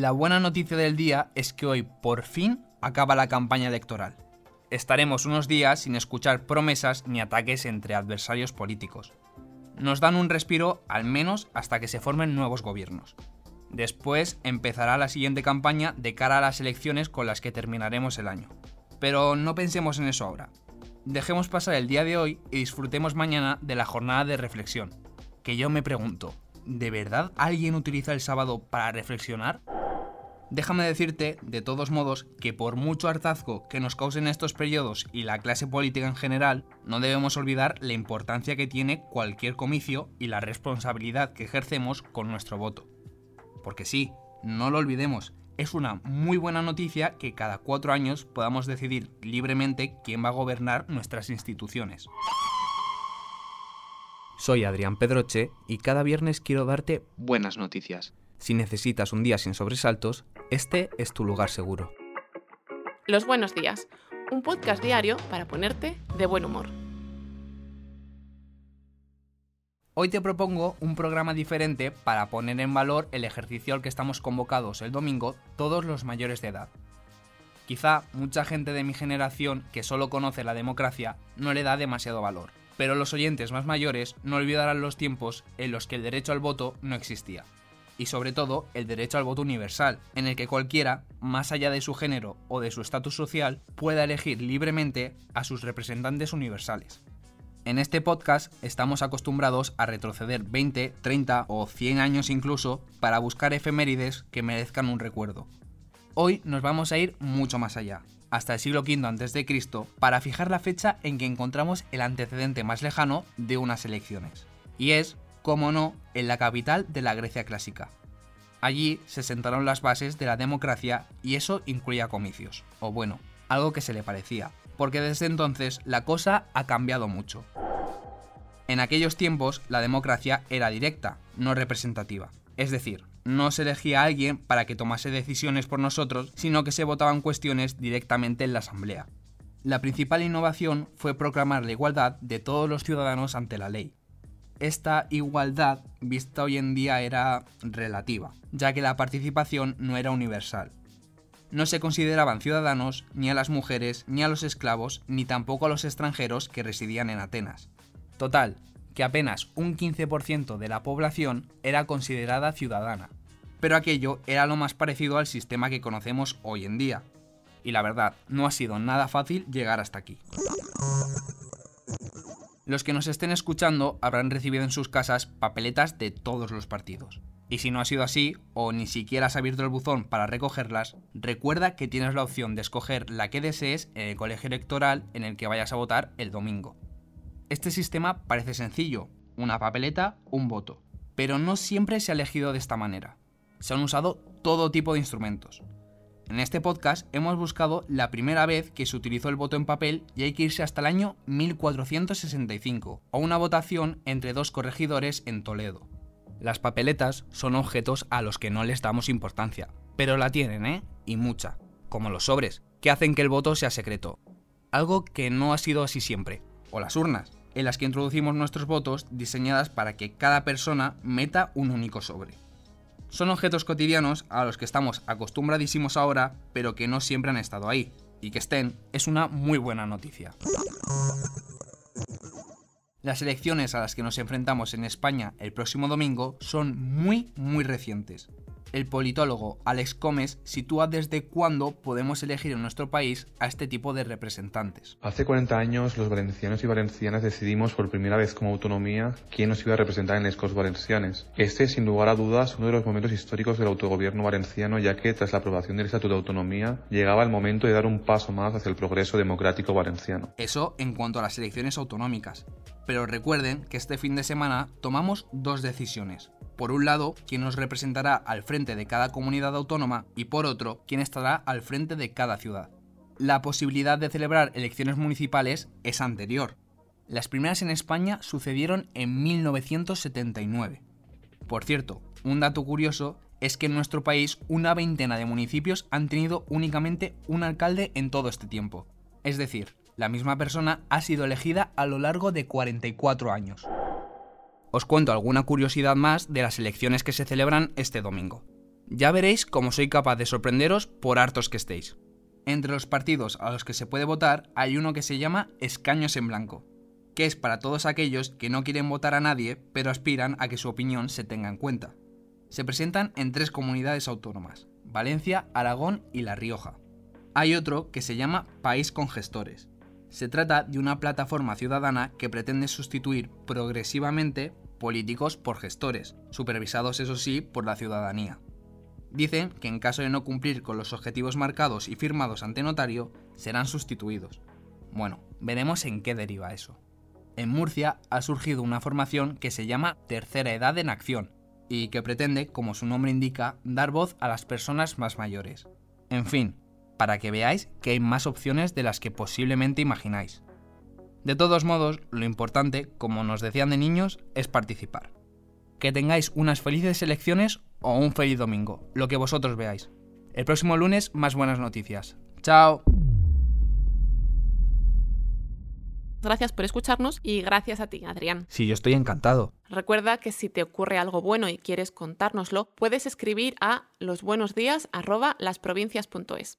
La buena noticia del día es que hoy por fin acaba la campaña electoral. Estaremos unos días sin escuchar promesas ni ataques entre adversarios políticos. Nos dan un respiro al menos hasta que se formen nuevos gobiernos. Después empezará la siguiente campaña de cara a las elecciones con las que terminaremos el año. Pero no pensemos en eso ahora. Dejemos pasar el día de hoy y disfrutemos mañana de la jornada de reflexión. Que yo me pregunto, ¿de verdad alguien utiliza el sábado para reflexionar? Déjame decirte, de todos modos, que por mucho hartazgo que nos causen estos periodos y la clase política en general, no debemos olvidar la importancia que tiene cualquier comicio y la responsabilidad que ejercemos con nuestro voto. Porque sí, no lo olvidemos, es una muy buena noticia que cada cuatro años podamos decidir libremente quién va a gobernar nuestras instituciones. Soy Adrián Pedroche y cada viernes quiero darte buenas noticias. Si necesitas un día sin sobresaltos, este es tu lugar seguro. Los buenos días, un podcast diario para ponerte de buen humor. Hoy te propongo un programa diferente para poner en valor el ejercicio al que estamos convocados el domingo todos los mayores de edad. Quizá mucha gente de mi generación que solo conoce la democracia no le da demasiado valor, pero los oyentes más mayores no olvidarán los tiempos en los que el derecho al voto no existía y sobre todo el derecho al voto universal, en el que cualquiera, más allá de su género o de su estatus social, pueda elegir libremente a sus representantes universales. En este podcast estamos acostumbrados a retroceder 20, 30 o 100 años incluso para buscar efemérides que merezcan un recuerdo. Hoy nos vamos a ir mucho más allá, hasta el siglo V a.C., para fijar la fecha en que encontramos el antecedente más lejano de unas elecciones. Y es como no, en la capital de la Grecia clásica. Allí se sentaron las bases de la democracia y eso incluía comicios, o bueno, algo que se le parecía, porque desde entonces la cosa ha cambiado mucho. En aquellos tiempos la democracia era directa, no representativa, es decir, no se elegía a alguien para que tomase decisiones por nosotros, sino que se votaban cuestiones directamente en la asamblea. La principal innovación fue proclamar la igualdad de todos los ciudadanos ante la ley, esta igualdad vista hoy en día era relativa, ya que la participación no era universal. No se consideraban ciudadanos ni a las mujeres, ni a los esclavos, ni tampoco a los extranjeros que residían en Atenas. Total, que apenas un 15% de la población era considerada ciudadana. Pero aquello era lo más parecido al sistema que conocemos hoy en día. Y la verdad, no ha sido nada fácil llegar hasta aquí. Los que nos estén escuchando habrán recibido en sus casas papeletas de todos los partidos. Y si no ha sido así, o ni siquiera has abierto el buzón para recogerlas, recuerda que tienes la opción de escoger la que desees en el colegio electoral en el que vayas a votar el domingo. Este sistema parece sencillo, una papeleta, un voto, pero no siempre se ha elegido de esta manera. Se han usado todo tipo de instrumentos, en este podcast hemos buscado la primera vez que se utilizó el voto en papel y hay que irse hasta el año 1465, o una votación entre dos corregidores en Toledo. Las papeletas son objetos a los que no les damos importancia, pero la tienen, ¿eh? Y mucha, como los sobres, que hacen que el voto sea secreto. Algo que no ha sido así siempre. O las urnas, en las que introducimos nuestros votos diseñadas para que cada persona meta un único sobre. Son objetos cotidianos a los que estamos acostumbradísimos ahora, pero que no siempre han estado ahí. Y que estén es una muy buena noticia. Las elecciones a las que nos enfrentamos en España el próximo domingo son muy, muy recientes. El politólogo Alex Comes sitúa desde cuándo podemos elegir en nuestro país a este tipo de representantes. Hace 40 años los valencianos y valencianas decidimos por primera vez como autonomía quién nos iba a representar en las Corts Valencianes. Este es sin lugar a dudas uno de los momentos históricos del autogobierno valenciano ya que tras la aprobación del Estatuto de Autonomía llegaba el momento de dar un paso más hacia el progreso democrático valenciano. Eso en cuanto a las elecciones autonómicas. Pero recuerden que este fin de semana tomamos dos decisiones por un lado, quien nos representará al frente de cada comunidad autónoma y por otro, quien estará al frente de cada ciudad. La posibilidad de celebrar elecciones municipales es anterior. Las primeras en España sucedieron en 1979. Por cierto, un dato curioso es que en nuestro país una veintena de municipios han tenido únicamente un alcalde en todo este tiempo. Es decir, la misma persona ha sido elegida a lo largo de 44 años. Os cuento alguna curiosidad más de las elecciones que se celebran este domingo. Ya veréis cómo soy capaz de sorprenderos por hartos que estéis. Entre los partidos a los que se puede votar hay uno que se llama Escaños en Blanco, que es para todos aquellos que no quieren votar a nadie, pero aspiran a que su opinión se tenga en cuenta. Se presentan en tres comunidades autónomas, Valencia, Aragón y La Rioja. Hay otro que se llama País con Gestores. Se trata de una plataforma ciudadana que pretende sustituir progresivamente políticos por gestores, supervisados eso sí por la ciudadanía. Dicen que en caso de no cumplir con los objetivos marcados y firmados ante notario, serán sustituidos. Bueno, veremos en qué deriva eso. En Murcia ha surgido una formación que se llama Tercera Edad en Acción y que pretende, como su nombre indica, dar voz a las personas más mayores. En fin, para que veáis que hay más opciones de las que posiblemente imagináis. De todos modos, lo importante, como nos decían de niños, es participar. Que tengáis unas felices elecciones o un feliz domingo, lo que vosotros veáis. El próximo lunes más buenas noticias. Chao. Gracias por escucharnos y gracias a ti, Adrián. Sí, yo estoy encantado. Recuerda que si te ocurre algo bueno y quieres contárnoslo, puedes escribir a losbuenosdías@lasprovincias.es.